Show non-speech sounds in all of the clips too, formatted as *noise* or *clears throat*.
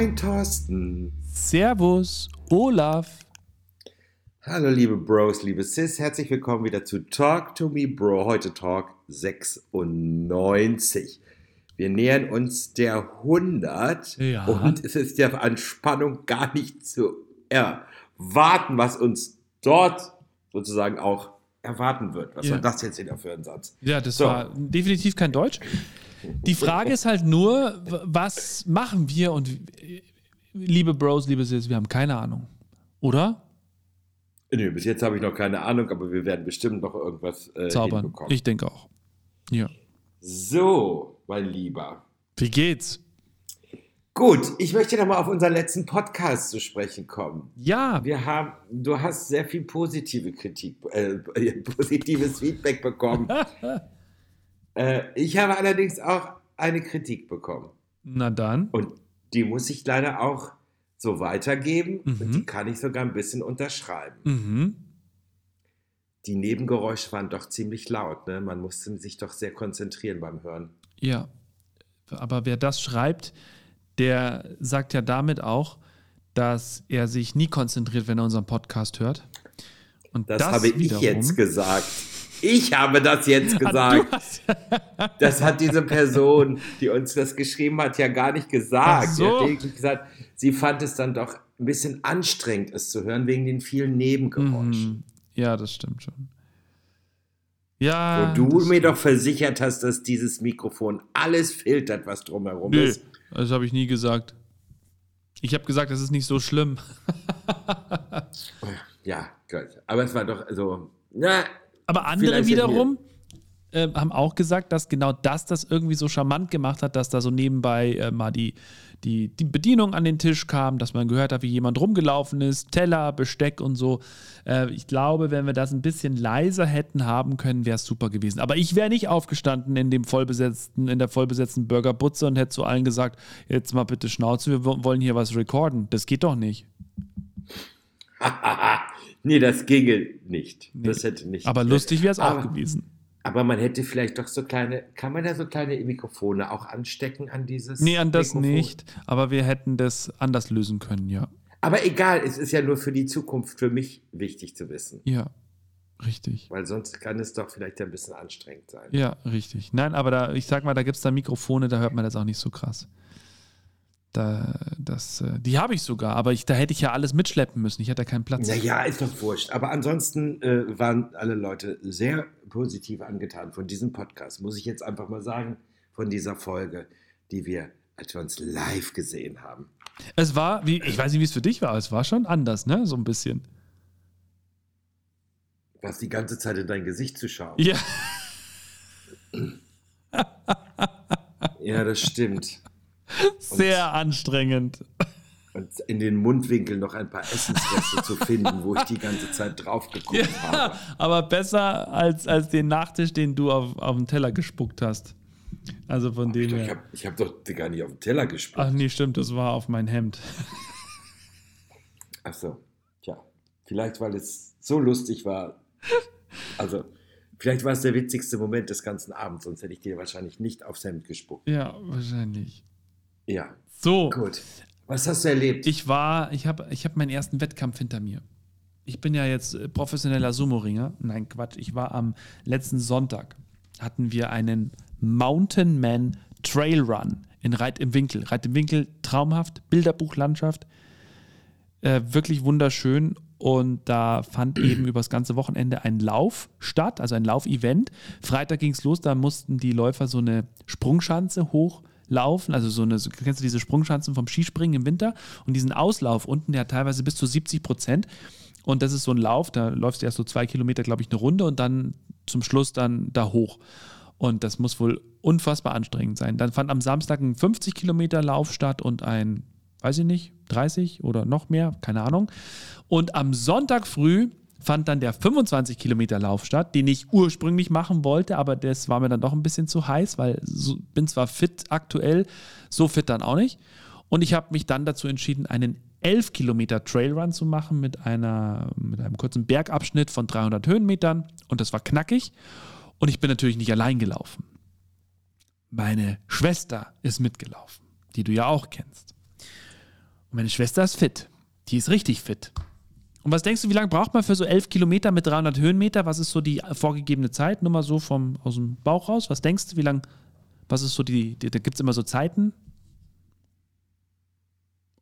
Moin, Thorsten. Servus, Olaf. Hallo, liebe Bros, liebe Sis. Herzlich willkommen wieder zu Talk to Me Bro. Heute Talk 96. Wir nähern uns der 100 Ja. und es ist ja an Spannung gar nicht zu erwarten, was uns dort sozusagen auch erwarten wird. Was Ja. war das jetzt wieder für ein Satz? Ja, das So. war definitiv kein Deutsch. Die Frage ist halt nur, was machen wir? Und äh, liebe Bros, liebe Sis, wir haben keine Ahnung. Oder? Nö, bis jetzt habe ich noch keine Ahnung, aber wir werden bestimmt noch irgendwas äh, Zaubern. hinbekommen. Ich denke auch. Ja. So, mein Lieber. Wie geht's? Gut, ich möchte nochmal auf unseren letzten Podcast zu sprechen kommen. Ja, Wir haben, du hast sehr viel positive Kritik, äh, *laughs* positives Feedback bekommen. *laughs* äh, ich habe allerdings auch eine Kritik bekommen. na dann. Und die muss ich leider auch so weitergeben. Mhm. Und die kann ich sogar ein bisschen unterschreiben. Mhm. Die Nebengeräusche waren doch ziemlich laut. Ne? Man musste sich doch sehr konzentrieren beim Hören. Ja. Aber wer das schreibt, der sagt ja damit auch, dass er sich nie konzentriert, wenn er unseren Podcast hört. Und Das, habe ich jetzt gesagt. Ich habe das jetzt Du gesagt. hast, Das hat diese Person, die uns das geschrieben hat, ja gar nicht gesagt. Ach Sie so. hat gesagt, sie fand es dann doch ein bisschen anstrengend, es zu hören, wegen den vielen Nebengeräuschen. Mhm. Ja, das stimmt schon. Ja. Wo du mir stimmt. doch versichert hast, dass dieses Mikrofon alles filtert, was drumherum Nö, ist. das habe ich nie gesagt. Ich habe gesagt, das ist nicht so schlimm. Ja, gut. Aber es war doch so, na, Aber andere Vielleicht wiederum äh, haben auch gesagt, dass genau das das irgendwie so charmant gemacht hat, dass da so nebenbei äh, mal die, die, die Bedienung an den Tisch kam, dass man gehört hat, wie jemand rumgelaufen ist, Teller, Besteck und so. Äh, ich glaube, wenn wir das ein bisschen leiser hätten haben können, wäre es super gewesen. Aber ich wäre nicht aufgestanden in dem vollbesetzten, in der vollbesetzten Burgerbutze und hätte zu allen gesagt, jetzt mal bitte Schnauze, wir wo- wollen hier was recorden. Das geht doch nicht. *laughs* nee, das ginge nicht. Das hätte nicht. Aber lustig wäre es auch gewesen. Aber man hätte vielleicht doch so kleine, kann man da so kleine Mikrofone auch anstecken an dieses? Nee, an das Mikrofon? nicht. Aber wir hätten das anders lösen können, ja. Aber egal, es ist ja nur für die Zukunft für mich wichtig zu wissen. Ja, richtig. Weil sonst kann es doch vielleicht ein bisschen anstrengend sein. Ja, richtig. Nein, aber da, ich sag mal, da gibt es da Mikrofone, da hört man das auch nicht so krass. Da, das, äh, die habe ich sogar, aber ich, da hätte ich ja alles mitschleppen müssen. Ich hatte keinen Platz. Naja, ist doch wurscht. Aber ansonsten äh, waren alle Leute sehr positiv angetan von diesem Podcast, muss ich jetzt einfach mal sagen, von dieser Folge, die wir, als wir uns live gesehen haben. Es war, wie, ich weiß nicht, wie es für dich war, aber es war schon anders, ne? So ein bisschen. Was die ganze Zeit in dein Gesicht zu schauen. Ja, Ja, das stimmt. Sehr anstrengend. Und in den Mundwinkeln noch ein paar Essensreste zu finden, wo ich die ganze Zeit drauf geguckt Ja, habe. aber besser als, als den Nachtisch, den du auf, auf den Teller gespuckt hast. Also von dem Ich her. habe ich hab doch gar nicht auf den Teller gespuckt. Ach nee, stimmt, das war auf mein Hemd. Ach so, tja. Vielleicht, weil es so lustig war. Also, vielleicht war es der witzigste Moment des ganzen Abends, sonst hätte ich dir wahrscheinlich nicht aufs Hemd gespuckt. Ja, wahrscheinlich. Ja, So, gut. Was hast du erlebt? ich war, ich habe ich hab meinen ersten Wettkampf hinter mir. Ich bin ja jetzt äh, professioneller Sumo-Ringer. Nein, Quatsch. Ich war am letzten Sonntag, hatten wir einen Mountain Man Trail Run in Reit im Winkel. Reit im Winkel, traumhaft, Bilderbuchlandschaft, äh, wirklich wunderschön. Und da fand *clears throat* eben über das ganze Wochenende ein Lauf statt, also ein Laufevent. Freitag ging es los, da mussten die Läufer so eine Sprungschanze hochlaufen, also so eine, kennst du diese Sprungschanzen vom Skispringen im Winter? Und diesen Auslauf unten, der hat teilweise bis zu 70 Prozent. Und das ist so ein Lauf, da läufst du erst so zwei Kilometer, glaube ich, eine Runde und dann zum Schluss dann da hoch. Und das muss wohl unfassbar anstrengend sein. Dann fand am Samstag ein 50 Kilometer Lauf statt und ein, weiß ich nicht, 30 oder noch mehr, keine Ahnung. Und am Sonntag früh fand dann der 25 Kilometer Lauf statt, den ich ursprünglich machen wollte, aber das war mir dann doch ein bisschen zu heiß, weil so, bin zwar fit aktuell, so fit dann auch nicht. Und ich habe mich dann dazu entschieden, einen 11 Kilometer Trailrun zu machen mit, einer, mit einem kurzen Bergabschnitt von 300 Höhenmetern. Und das war knackig. Und ich bin natürlich nicht allein gelaufen. Meine Schwester ist mitgelaufen, die du ja auch kennst. Und meine Schwester ist fit. Die ist richtig fit. Und was denkst du, wie lange braucht man für so 11 Kilometer mit 300 Höhenmeter? Was ist so die vorgegebene Zeit? Nur mal so vom, aus dem Bauch raus. Was denkst du, wie lange, was ist so die, die da gibt es immer so Zeiten?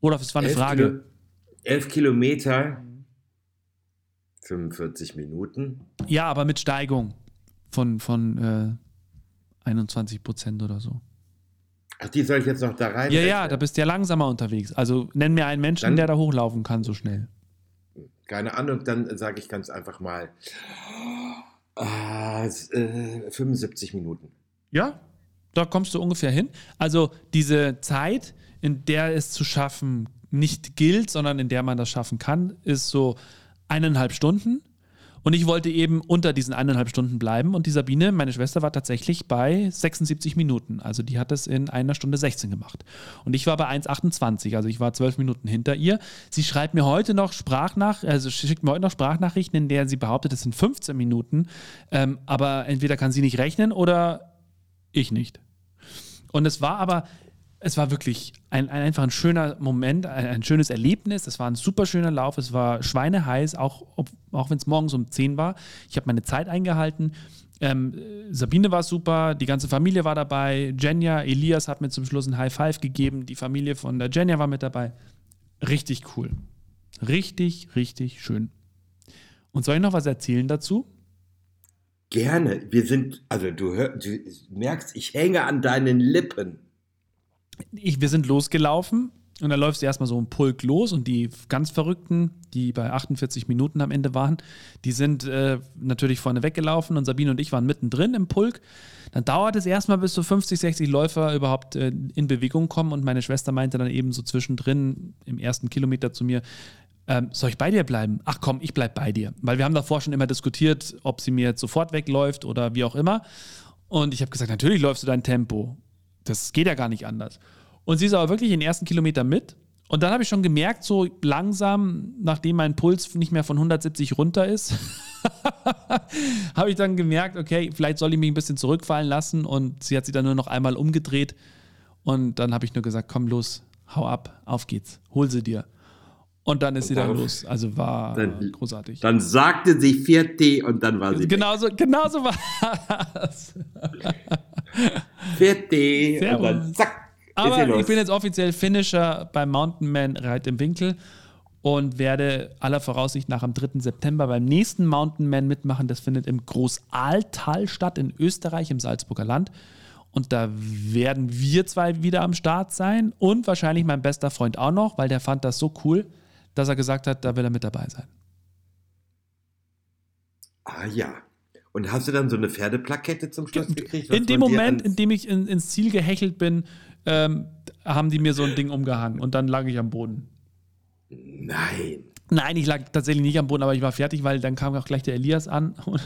Oder es war eine Elf Frage. Kilo, elf Kilometer, 45 Minuten. Ja, aber mit Steigung von, von äh, 21 Prozent oder so. Ach, die soll ich jetzt noch da rein? Ja, ja, da bist du ja langsamer unterwegs. Also nenn mir einen Menschen, Dann- der da hochlaufen kann so schnell. Keine Ahnung, dann sage ich ganz einfach mal ah, äh, 75 Minuten. Ja, da kommst du ungefähr hin. Also diese Zeit, in der es zu schaffen nicht gilt, sondern in der man das schaffen kann, ist so eineinhalb Stunden. Und ich wollte eben unter diesen eineinhalb Stunden bleiben. Und die Sabine, meine Schwester, war tatsächlich bei 76 Minuten. Also die hat es in einer Stunde 16 gemacht. Und ich war bei 1,28. Also ich war zwölf Minuten hinter ihr. Sie schreibt mir heute noch Sprachnach, also schickt mir heute noch Sprachnachrichten, in der sie behauptet, es sind 15 Minuten. Ähm, aber entweder kann sie nicht rechnen oder ich nicht. Und es war aber, es war wirklich ein, ein, einfach ein schöner Moment, ein, ein schönes Erlebnis. Es war ein super schöner Lauf. Es war schweineheiß, auch, auch wenn es morgens um 10 war. Ich habe meine Zeit eingehalten. Ähm, äh, Sabine war super, die ganze Familie war dabei. Jenja, Elias hat mir zum Schluss ein High Five gegeben. Die Familie von der Jenja war mit dabei. Richtig cool. Richtig, richtig schön. Und soll ich noch was erzählen dazu? Gerne. Wir sind, also du, hör, du merkst, ich hänge an deinen Lippen. Ich, wir sind losgelaufen und dann läufst du erstmal so im Pulk los und die ganz Verrückten, die bei 48 Minuten am Ende waren, die sind äh, natürlich vorne weggelaufen und Sabine und ich waren mittendrin im Pulk. Dann dauert es erstmal, bis so 50, 60 Läufer überhaupt äh, in Bewegung kommen und meine Schwester meinte dann eben so zwischendrin im ersten Kilometer zu mir, ähm, soll ich bei dir bleiben? Ach komm, ich bleib bei dir. Weil wir haben davor schon immer diskutiert, ob sie mir jetzt sofort wegläuft oder wie auch immer. Und ich habe gesagt, natürlich läufst du dein Tempo. Das geht ja gar nicht anders. Und sie ist aber wirklich in den ersten Kilometer mit. Und dann habe ich schon gemerkt, so langsam, nachdem mein Puls nicht mehr von 170 runter ist, *laughs* habe ich dann gemerkt, okay, vielleicht soll ich mich ein bisschen zurückfallen lassen. Und sie hat sich dann nur noch einmal umgedreht. Und dann habe ich nur gesagt, komm los, hau ab, auf geht's, hol sie dir. Und dann ist Und sie dann los. Also war Dann- großartig. Dann sagte sie 4T und dann war sie weg. Genauso, genauso war es. *laughs* 4T und dann Servus. zack. Aber ich bin jetzt offiziell Finisher beim Mountain Man Reit im Winkel und werde aller Voraussicht nach am 3. September beim nächsten Mountain Man mitmachen. Das findet im Großaltal statt in Österreich im Salzburger Land. Und da werden wir zwei wieder am Start sein und wahrscheinlich mein bester Freund auch noch, weil der fand das so cool, dass er gesagt hat, da will er mit dabei sein. Ah ja. Und hast du dann so eine Pferdeplakette zum Schluss gekriegt? In dem Moment, in dem ich in, ins Ziel gehechelt bin, ähm, haben die mir so ein Ding umgehangen und dann lag ich am Boden. Nein. Nein, ich lag tatsächlich nicht am Boden, aber ich war fertig, weil dann kam auch gleich der Elias an *laughs* und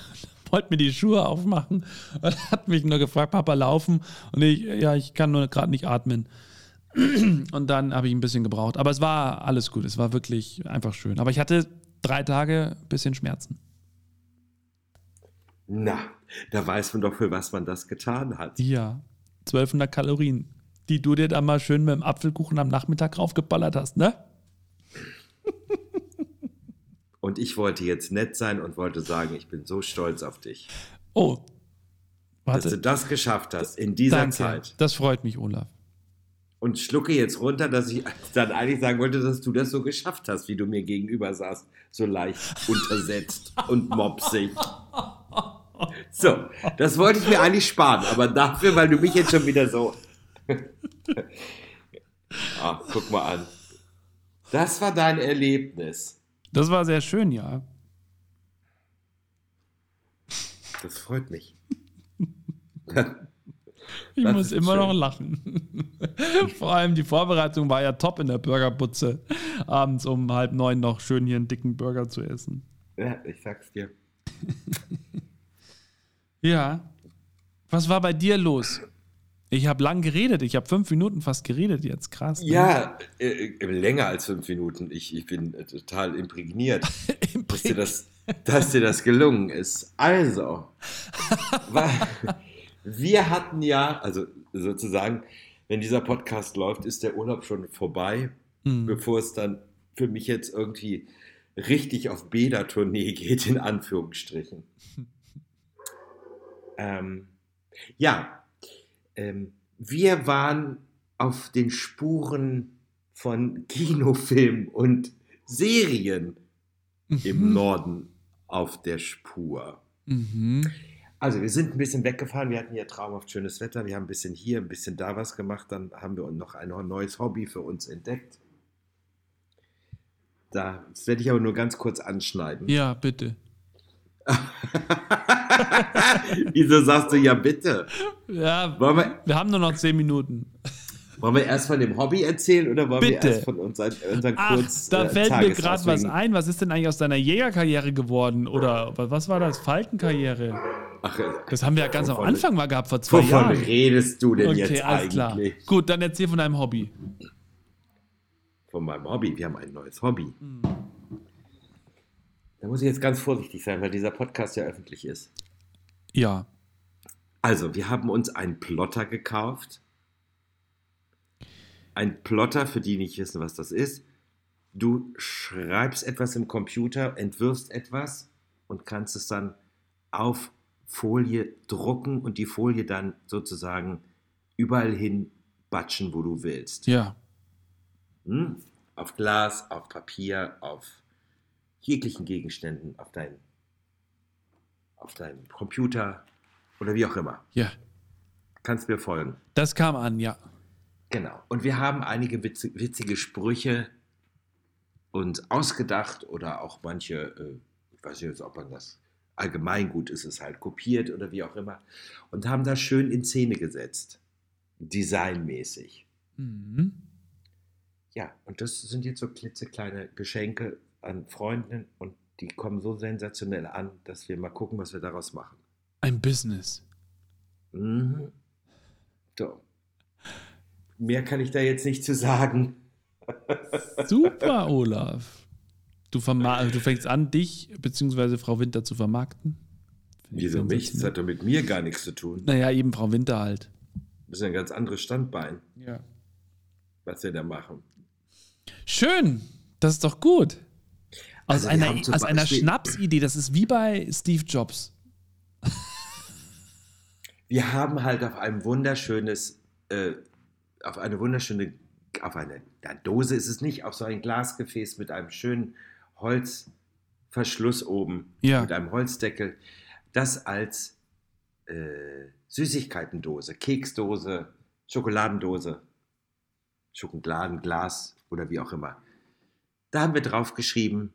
wollte mir die Schuhe aufmachen und *laughs* hat mich nur gefragt, Papa, laufen? Und ich, ja, ich kann nur gerade nicht atmen. *clears throat* Und dann habe ich ein bisschen gebraucht. Aber es war alles gut. Es war wirklich einfach schön. Aber ich hatte drei Tage ein bisschen Schmerzen. Na, da weiß man doch, für was man das getan hat. Ja, 1200 Kalorien, die du dir da mal schön mit dem Apfelkuchen am Nachmittag raufgeballert hast, ne? *laughs* Und ich wollte jetzt nett sein und wollte sagen, ich bin so stolz auf dich, Oh, dass du warte. das geschafft hast in dieser Danke. Zeit. Das freut mich, Olaf. Und schlucke jetzt runter, dass ich dann eigentlich sagen wollte, dass du das so geschafft hast, wie du mir gegenüber saßt, so leicht *laughs* untersetzt und mopsig. So, das wollte ich mir eigentlich sparen, aber dafür, weil du mich jetzt schon wieder so. ah, guck mal an. Das war dein Erlebnis. Das war sehr schön, ja. Das freut mich. *laughs* Ich Das muss immer schön. noch lachen. *laughs* Vor allem die Vorbereitung war ja top in der Burgerbutze. Abends um halb neun noch schön hier einen dicken Burger zu essen. Ja, ich sag's dir. *laughs* Ja. Was war bei dir los? Ich habe lang geredet. Ich habe fünf Minuten fast geredet jetzt. Krass. ne? Ja, äh, äh, länger als fünf Minuten. Ich, ich bin äh, total imprägniert, *laughs* dass dir, das, dass dir das gelungen ist. Also, *laughs* wa- wir hatten ja, also sozusagen, wenn dieser Podcast läuft, ist der Urlaub schon vorbei. Mhm. bevor es dann für mich jetzt irgendwie richtig auf Bäder-Tournee *laughs* geht, in Anführungsstrichen. Ähm, ja, ähm, wir waren auf den Spuren von *laughs* Kinofilmen und Serien im Mhm. Norden auf der Spur. Mhm. Also wir sind ein bisschen weggefahren, wir hatten hier traumhaft schönes Wetter, wir haben ein bisschen hier, ein bisschen da was gemacht, dann haben wir noch ein neues Hobby für uns entdeckt. Da, das werde ich aber nur ganz kurz anschneiden. Ja, bitte. *laughs* Wieso sagst du ja bitte? Ja, Wollen wir, wir haben nur noch zehn Minuten. wollen wir erst von dem Hobby erzählen oder wollen Bitte. wir erst von unseren, unseren Ach, kurz da äh, fällt mir gerade was ein. Was ist denn eigentlich aus deiner Jägerkarriere geworden? Oder wa- was war das? Falkenkarriere? Ach, äh, Das haben wir ja ganz am wovon- Anfang mal gehabt, vor zwei Wovon Jahren. redest du denn Okay, jetzt alles klar. eigentlich? Gut, dann erzähl von deinem Hobby. Von meinem Hobby. Wir haben ein neues Hobby. Mhm. Da muss ich jetzt ganz vorsichtig sein, weil dieser Podcast ja öffentlich ist. Ja. Also, wir haben uns einen Plotter gekauft. Ein Plotter, für die nicht wissen, was das ist. Du schreibst etwas im Computer, entwirfst etwas und kannst es dann auf Folie drucken und die Folie dann sozusagen überall hin batschen, wo du willst. Ja. Hm? Auf Glas, auf Papier, auf jeglichen Gegenständen, auf dein, auf deinen Computer oder wie auch immer. Ja. Kannst mir folgen. Das kam an, ja. Genau. Und wir haben einige witz, witzige Sprüche uns ausgedacht oder auch manche, äh, ich weiß nicht jetzt, ob man das allgemeingut ist, es halt kopiert oder wie auch immer. Und haben das schön in Szene gesetzt. Designmäßig. Mhm. Ja, und das sind jetzt so klitzekleine Geschenke an Freunden und die kommen so sensationell an, dass wir mal gucken, was wir daraus machen. Ein Business. Mhm. So. Mehr kann ich da jetzt nicht zu sagen. *laughs* Super, Olaf. Du, verma- du fängst an, dich bzw. Frau Winter zu vermarkten. Wieso mich? Das hat doch mit mir gar nichts zu tun. Naja, eben Frau Winter halt. Das ist ein ganz anderes Standbein, Ja. was wir da machen. Schön. Das ist doch gut. Aus Also einer, aus einer Schnapsidee, das ist wie bei Steve Jobs. Wir haben halt auf einem wunderschönes, äh, auf eine wunderschöne, auf eine na, Dose ist es nicht, auf so ein Glasgefäß mit einem schönen Holzverschluss oben, Ja. mit einem Holzdeckel, das als äh, Süßigkeitendose, Keksdose, Schokoladendose, Schokoladenglas oder wie auch immer. Da haben wir drauf geschrieben,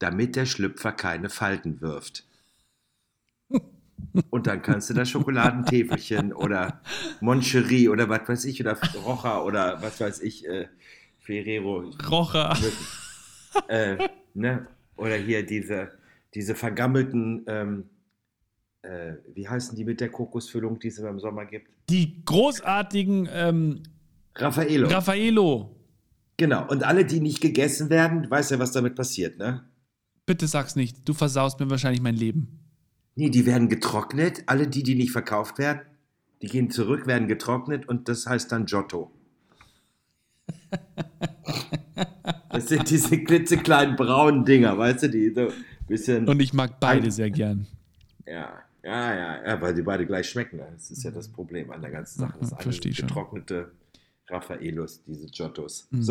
damit der Schlüpfer keine Falten wirft. *laughs* Und dann kannst du da Schokoladentäfelchen oder Moncherie oder was weiß ich, oder Rocher oder was weiß ich, äh, Ferrero, Rocher. äh, ne? oder hier diese, diese vergammelten, ähm, äh, wie heißen die mit der Kokosfüllung, die es im Sommer gibt? Die großartigen ähm, Raffaello. Raffaello. genau. Und alle, die nicht gegessen werden, du weißt ja, was damit passiert, ne? Bitte sag's nicht. Du versaust mir wahrscheinlich mein Leben. Nee, die werden getrocknet. Alle die, die nicht verkauft werden, die gehen zurück, werden getrocknet und das heißt dann Giotto. *laughs* Das sind diese klitzekleinen braunen Dinger, weißt du, die so ein bisschen. Und ich mag beide sehr gern. ja, ja, ja, ja, weil die beide gleich schmecken. Das ist ja das Problem an der ganzen Sache. Das Mhm, eine versteh sind schon. getrocknete Raffaelos, diese Giottos. Mhm.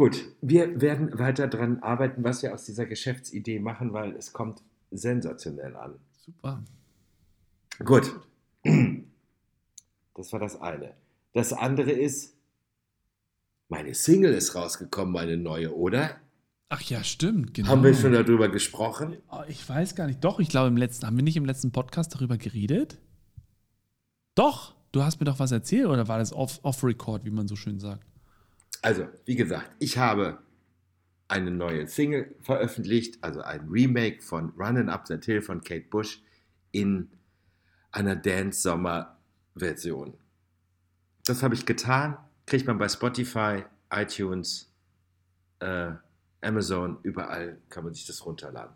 Gut, wir werden weiter dran arbeiten, was wir aus dieser Geschäftsidee machen, weil es kommt sensationell an. Super. Gut. Das war das eine. Das andere ist, meine Single ist rausgekommen, meine neue, oder? Ach ja, stimmt. Genau. Haben wir schon darüber gesprochen? Oh, ich weiß gar nicht. Doch, ich glaube im letzten, haben wir nicht im letzten Podcast darüber geredet? Doch, du hast mir doch was erzählt oder war das off- off-record, wie man so schön sagt? Also, wie gesagt, ich habe eine neue Single veröffentlicht, also ein Remake von Runnin' Up That Hill von Kate Bush in einer Dance-Sommer-Version. Das habe ich getan, kriegt man bei Spotify, iTunes, äh, Amazon, überall kann man sich das runterladen.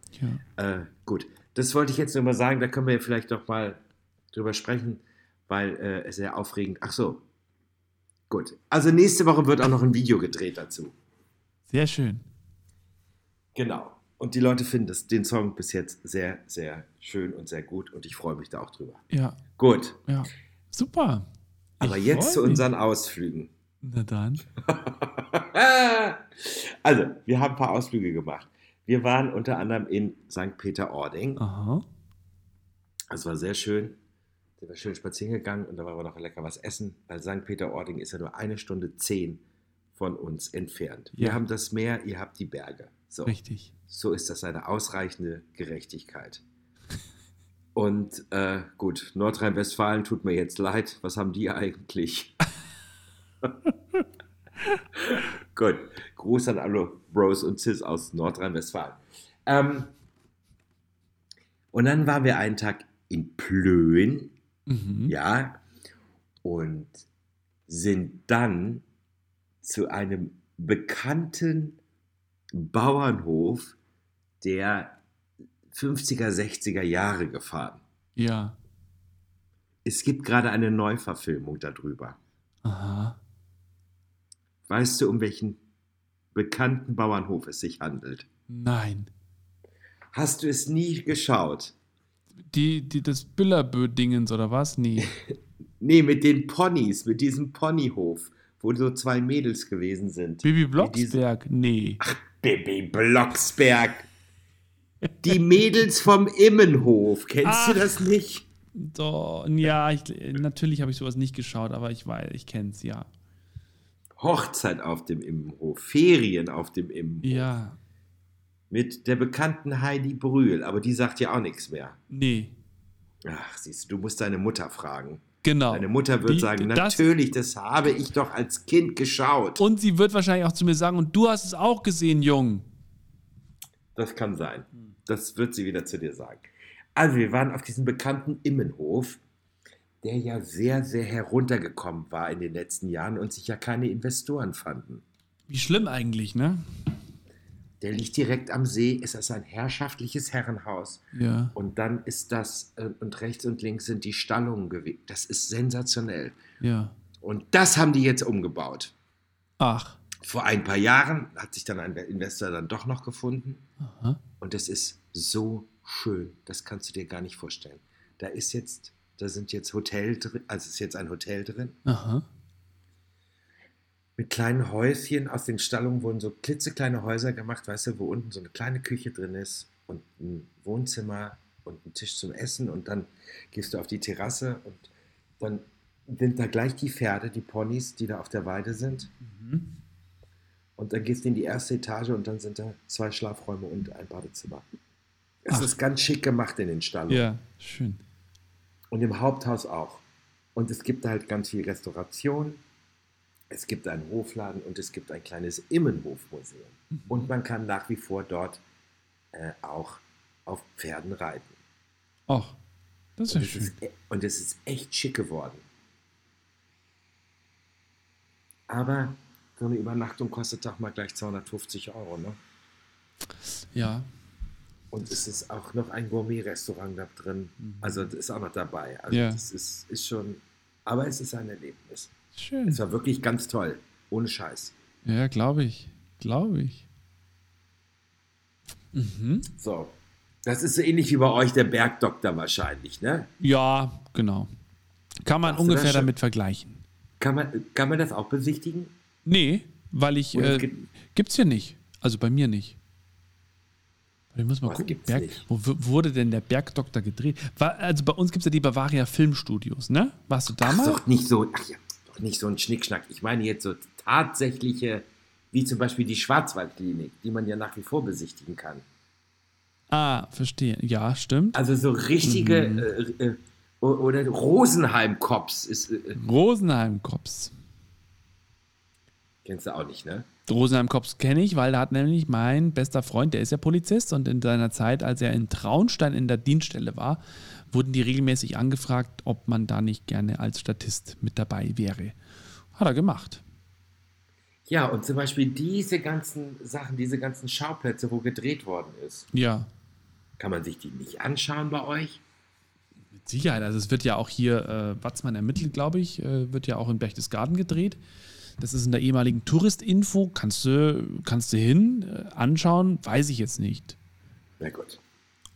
Ja. Äh, gut, das wollte ich jetzt nur mal sagen, da können wir vielleicht noch mal drüber sprechen, weil äh, es sehr aufregend. Ach so, Gut. Also nächste Woche wird auch noch ein Video gedreht dazu. Sehr schön. Genau. Und die Leute finden das, den Song bis jetzt sehr, sehr schön und sehr gut und ich freue mich da auch drüber. Ja, Gut. ja. Super. Aber Ich jetzt zu mich. unseren Ausflügen. Na dann. *laughs* Also, wir haben ein paar Ausflüge gemacht. Wir waren unter anderem in St. Peter-Ording. Aha. Das war sehr schön. Sind wir schön spazieren gegangen und da waren wir noch lecker was essen, weil St. Peter-Ording ist ja nur eine Stunde zehn von uns entfernt. Wir Ja. haben das Meer, ihr habt die Berge. So, Richtig. so ist das eine ausreichende Gerechtigkeit. *laughs* Und äh, gut, Nordrhein-Westfalen tut mir jetzt leid. Was haben die eigentlich? *laughs* gut, Gruß an alle Bros und Sis aus Nordrhein-Westfalen. Ähm, und dann waren wir einen Tag in Plön, Mhm. ja, und sind dann zu einem bekannten Bauernhof der 50er, 60er Jahre gefahren. Ja. Es gibt gerade eine Neuverfilmung darüber. Aha. Weißt du, um welchen bekannten Bauernhof es sich handelt? Nein. Hast du es nie geschaut? Die, die, das Büllerbö-Dingens oder was? Nee. *laughs* Nee, mit den Ponys, mit diesem Ponyhof, wo so zwei Mädels gewesen sind. Bibi Blocksberg? Nee. Bibi Blocksberg. Die Mädels vom Immenhof. Kennst Ach. du das nicht? So, ja, ich, natürlich habe ich sowas nicht geschaut, aber ich weiß, ich kenne es, ja. Hochzeit auf dem Immenhof, Ferien auf dem Immenhof. Ja. Mit der bekannten Heidi Brühl, aber die sagt ja auch nichts mehr. Nee. Ach, siehst du, du musst deine Mutter fragen. Genau. Deine Mutter wird Die- sagen, das- natürlich, das habe ich doch als Kind geschaut. Und sie wird wahrscheinlich auch zu mir sagen, und du hast es auch gesehen, Jung. Das kann sein. Das wird sie wieder zu dir sagen. Also, wir waren auf diesem bekannten Immenhof, der ja sehr, sehr heruntergekommen war in den letzten Jahren und sich ja keine Investoren fanden. Wie schlimm eigentlich, ne? Der liegt direkt am See, ist das ein herrschaftliches Herrenhaus. Ja. Und dann ist das, äh, und rechts und links sind die Stallungen gewesen. Das ist sensationell. Ja. Und das haben die jetzt umgebaut. Ach. Vor ein paar Jahren hat sich dann ein Investor dann doch noch gefunden. Aha. Und es ist so schön, das kannst du dir gar nicht vorstellen. Da ist jetzt, da sind jetzt Hotel drin, also ist jetzt ein Hotel drin. Aha. Mit kleinen Häuschen aus den Stallungen wurden so klitzekleine Häuser gemacht, weißt du, wo unten so eine kleine Küche drin ist und ein Wohnzimmer und ein Tisch zum Essen und dann gehst du auf die Terrasse und dann sind da gleich die Pferde, die Ponys, die da auf der Weide sind. Mhm. Und dann gehst du in die erste Etage und dann sind da zwei Schlafräume und ein Badezimmer. Es Ach. ist ganz schick gemacht in den Stallungen. Ja, schön. Und im Haupthaus auch. Und es gibt halt ganz viel Restauration. Es gibt einen Hofladen und es gibt ein kleines Immenhofmuseum. Und man kann nach wie vor dort äh, auch auf Pferden reiten. Ach, das ist ja schön. ist, e- und es ist echt schick geworden. Aber so eine Übernachtung kostet doch mal gleich 250 Euro. Ne? Ja. Und es ist auch noch ein Gourmet-Restaurant da drin. Also das ist auch noch dabei. Also Ja. das ist, ist schon, aber es ist ein Erlebnis. Schön. Es war wirklich ganz toll. Ohne Scheiß. Ja, glaube ich. Glaube ich. Mhm. So. Das ist so ähnlich wie bei euch der Bergdoktor wahrscheinlich, ne? Ja, genau. Kann man Hast ungefähr damit vergleichen. Kann man, kann man das auch besichtigen? Nee, weil ich. Äh, gibt- gibt's hier nicht. Also bei mir nicht. Ich muss mal Was gucken. Berg? Wo wurde denn der Bergdoktor gedreht? War, also bei uns gibt es ja die Bavaria Filmstudios, ne? Warst du da Ach, doch nicht so, ach ja, nicht so ein Schnickschnack. Ich meine jetzt so tatsächliche, wie zum Beispiel die Schwarzwaldklinik, die man ja nach wie vor besichtigen kann. Ah, verstehe. Ja, stimmt. Also so richtige, Mhm. äh, äh, oder Rosenheim-Cops ist, äh, äh, Rosenheim-Kops. kennst du auch nicht, ne? Rosenheim-Kops kenne ich, weil da hat nämlich mein bester Freund, der ist ja Polizist und in seiner Zeit, als er in Traunstein in der Dienststelle war, wurden die regelmäßig angefragt, ob man da nicht gerne als Statist mit dabei wäre. Hat er gemacht. Ja, und zum Beispiel diese ganzen Sachen, diese ganzen Schauplätze, wo gedreht worden ist, Ja. kann man sich die nicht anschauen bei euch? Sicherheit. Also es wird ja auch hier, äh, Watzmann ermittelt, glaube ich, äh, wird ja auch in Berchtesgaden gedreht. Das ist in der ehemaligen Touristinfo. Kannst du, kannst du hin, äh, anschauen? Weiß ich jetzt nicht. Na gut.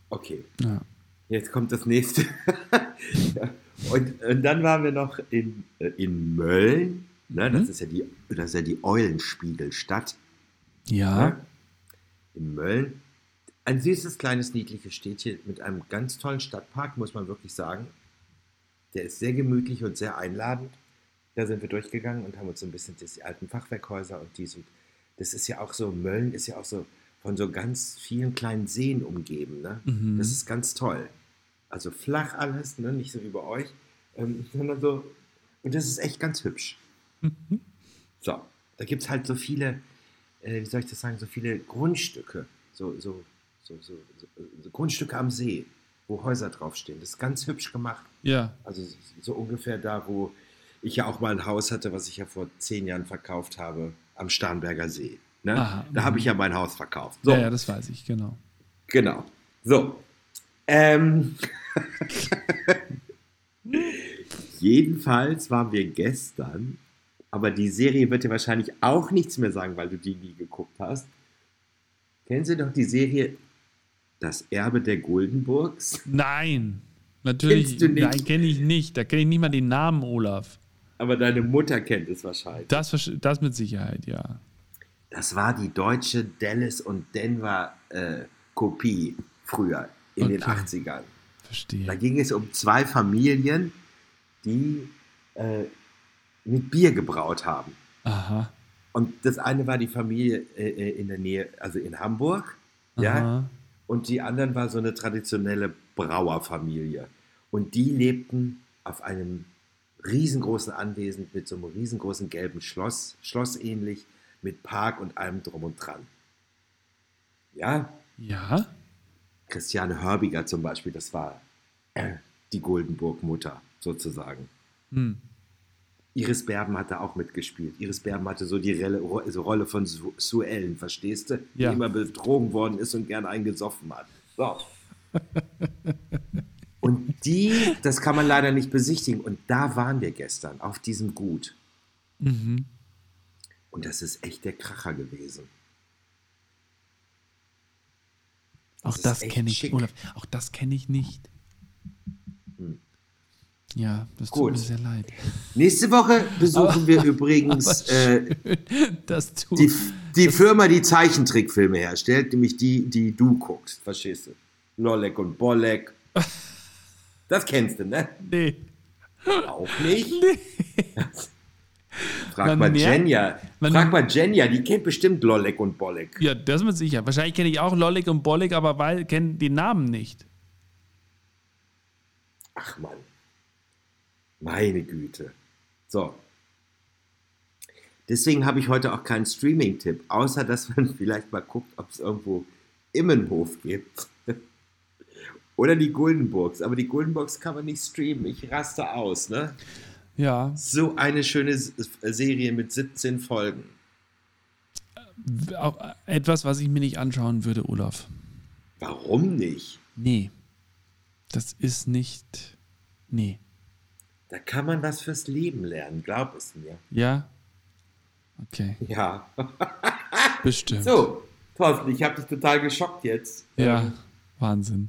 Okay. Ja. Jetzt kommt das nächste. *laughs* und, und, dann waren wir noch in, äh, in Mölln. Ne? Das, mhm. ist ja die, das ist ja die Eulenspiegelstadt. Ja. Ne? In Mölln. Ein süßes, kleines, niedliches Städtchen mit einem ganz tollen Stadtpark, muss man wirklich sagen. Der ist sehr gemütlich und sehr einladend. Da sind wir durchgegangen und haben uns so ein bisschen die alten Fachwerkhäuser und dies und das ist ja auch so, Mölln ist ja auch so von so ganz vielen kleinen Seen umgeben. Ne? Mhm. Das ist ganz toll. Also flach alles, ne? nicht so wie bei euch, ähm, *laughs* sondern so, und das ist echt ganz hübsch. Mhm. So, da gibt es halt so viele, äh, wie soll ich das sagen, so viele Grundstücke, so, so, so, so, so Grundstücke am See, wo Häuser draufstehen. Das ist ganz hübsch gemacht. Ja. Also so ungefähr da, wo ich ja auch mal ein Haus hatte, was ich ja vor zehn Jahren verkauft habe, am Starnberger See. Ne? Aha, da habe ich ja mein Haus verkauft. So. Ja, ja, das weiß ich, genau. Genau. So. Ähm. *laughs* Jedenfalls waren wir gestern, aber die Serie wird dir wahrscheinlich auch nichts mehr sagen, weil du die nie geguckt hast. Kennen Sie doch die Serie Das Erbe der Guldenburgs? Nein, natürlich. Nein, kenne ich nicht. Da kenne ich nicht mal den Namen, Olaf. Aber deine Mutter kennt es wahrscheinlich. Das, das mit Sicherheit, ja. Das war die deutsche Dallas und Denver äh, Kopie früher in okay. den 80ern. Verstehe. Da ging es um zwei Familien, die äh, mit Bier gebraut haben. Aha. Und das eine war die Familie äh, äh in der Nähe, also in Hamburg, Aha. ja. Und die anderen war so eine traditionelle Brauerfamilie. Und die lebten auf einem riesengroßen Anwesen mit so einem riesengroßen gelben Schloss, schlossähnlich, mit Park und allem drum und dran. Ja? Ja. Christiane Hörbiger zum Beispiel, das war äh, die Goldenburg-Mutter sozusagen. Hm. Iris Berben hatte auch mitgespielt. Iris Berben hatte so die Relle, so Rolle von Sue Ellen, verstehst du? Die immer betrogen worden ist und gern eingesoffen hat. So. *laughs* Die, das kann man leider nicht besichtigen. Und da waren wir gestern, auf diesem Gut. Mhm. Und das ist echt der Kracher gewesen. Das auch das kenne ich, Olaf, auch das kenne ich nicht. Hm. Ja, das Gut. tut mir sehr leid. Nächste Woche besuchen *laughs* aber, wir übrigens äh, die, die Firma, die Zeichentrickfilme herstellt, nämlich die, die du guckst, verstehst du? Lollek und Bollek. *laughs* Das kennst du, ne? Nee. Auch nicht? Nee. Frag man mal Jenja. Frag mal Jenja, die kennt bestimmt Lollek und Bollek. Ja, das ist sicher. Wahrscheinlich kenne ich auch Lollek und Bollek, aber weil kennen den Namen nicht. Ach Mann. Meine Güte. So. Deswegen habe ich heute auch keinen Streaming-Tipp, außer dass man *laughs* vielleicht mal guckt, ob es irgendwo Immenhof gibt. Oder die Guldenburgs. Aber die Guldenburgs kann man nicht streamen. Ich raste aus, ne? Ja. So eine schöne Serie mit 17 Folgen. Auch etwas, was ich mir nicht anschauen würde, Olaf. Warum nicht? Nee. Das ist nicht. Nee. Da kann man was fürs Leben lernen, glaub es mir. Ja? Okay. Ja. *laughs* Bestimmt. So, Thorsten, ich habe dich total geschockt jetzt. Ja, ähm, Wahnsinn.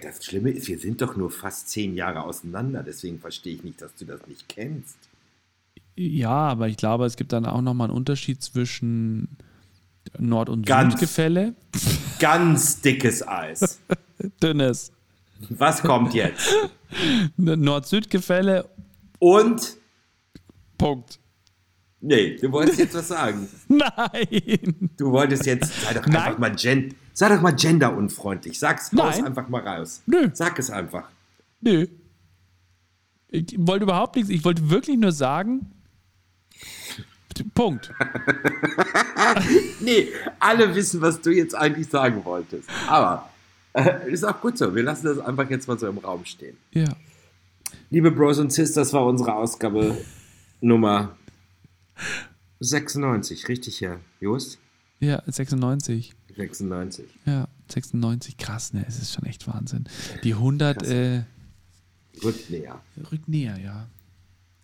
Das Schlimme ist, wir sind doch nur fast zehn Jahre auseinander, deswegen verstehe ich nicht, dass du das nicht kennst. Ja, aber ich glaube, es gibt dann auch nochmal einen Unterschied zwischen Nord- und ganz, Südgefälle. *laughs* Ganz dickes Eis. Dünnes. Was kommt jetzt? *laughs* Nord-Süd-Gefälle. Und? Punkt. Nee, du wolltest jetzt was sagen. *laughs* Nein. Du wolltest jetzt, sei doch einfach mal Gen Sei doch mal genderunfreundlich. Sag's Nein. einfach mal raus. Nö. Sag es einfach. Nö. Ich wollte überhaupt nichts. Ich wollte wirklich nur sagen. Punkt. *laughs* nee, alle wissen, was du jetzt eigentlich sagen wolltest. Aber äh, ist auch gut so. Wir lassen das einfach jetzt mal so im Raum stehen. Ja. Liebe Bros und Sis, das war unsere Ausgabe Nummer 96. Richtig, Herr Just? Ja, 96. 96. Ja, 96, krass, ne? Es ist schon echt Wahnsinn. Die 100, äh, Rückt näher. Rückt näher, ja.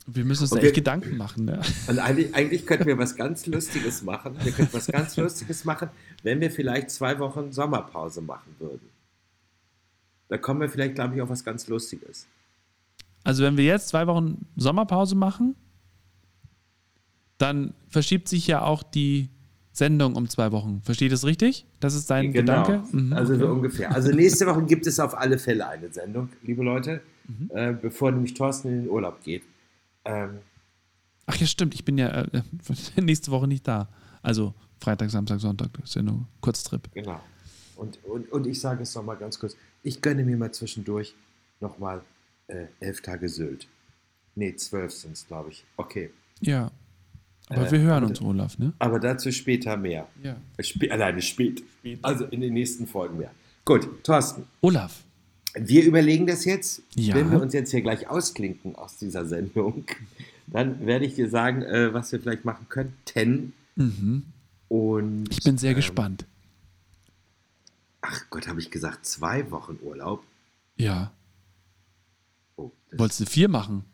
Wir müssen uns Und da echt Gedanken machen. Ne? Und eigentlich, eigentlich könnten wir was ganz Lustiges machen. Wir könnten was ganz Lustiges machen, wenn wir vielleicht zwei Wochen Sommerpause machen würden. Da kommen wir vielleicht, glaube ich, auf was ganz Lustiges. Also wenn wir jetzt zwei Wochen Sommerpause machen, dann verschiebt sich ja auch die Sendung um zwei Wochen. Versteht das richtig? Das ist dein Gedanke? Mhm, also so okay. ungefähr. Also nächste Woche gibt es auf alle Fälle eine Sendung, liebe Leute, Mhm. äh, bevor nämlich Thorsten in den Urlaub geht. Ähm, Ach ja, stimmt. Ich bin ja äh, *laughs* nächste Woche nicht da. Also Freitag, Samstag, Sonntag. Das ist ja nur Kurztrip. genau. Und, und, und ich sage es nochmal ganz kurz. Ich gönne mir mal zwischendurch nochmal äh, elf Tage Sylt. Nee, zwölf sind es, glaube ich. Okay. Ja. Aber Äh, wir hören und- uns, Olaf, ne? Aber dazu später mehr. Ja. Äh, Spä alleine spät. Spät. Also in den nächsten Folgen mehr. Gut, Thorsten, Olaf. wir überlegen das jetzt. Ja. Wenn wir uns jetzt hier gleich ausklinken aus dieser Sendung, *laughs* dann werde ich dir sagen, äh, was wir vielleicht machen könnten. Mhm. Und Ich bin sehr ähm, gespannt. Ach Gott, habe ich gesagt, zwei Wochen Urlaub. Ja. Oh, Wolltest du vier machen?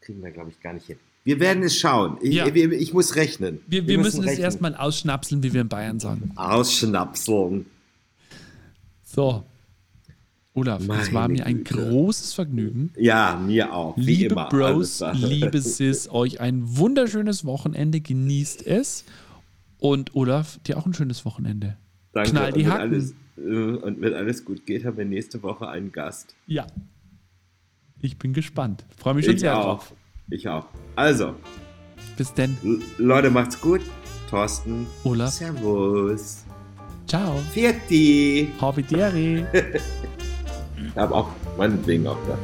kriegen wir, glaube ich, gar nicht hin. Wir werden es schauen. Ich, Ja. ich, ich muss rechnen. Wir, wir müssen es rechnen. erstmal ausschnapseln, wie wir in Bayern sagen. Ausschnapseln. So. Olaf, es Meine war mir ein Güte. großes Vergnügen. Ja, mir auch. Liebe immer. Bros, liebe Sis, *laughs* euch ein wunderschönes Wochenende. Genießt es. Und Olaf, dir auch ein schönes Wochenende. Danke. Knall die Hacken. Alles, äh, und wenn alles gut geht, haben wir nächste Woche einen Gast. Ja. Ich bin gespannt. Freue mich schon Ich sehr auch. drauf. Ich auch. Also, Bis denn. L- Leute, macht's gut. Thorsten. Olaf. Servus. Ciao. Vierti. Hobbideri. *laughs* Ich habe auch meinetwegen auch da.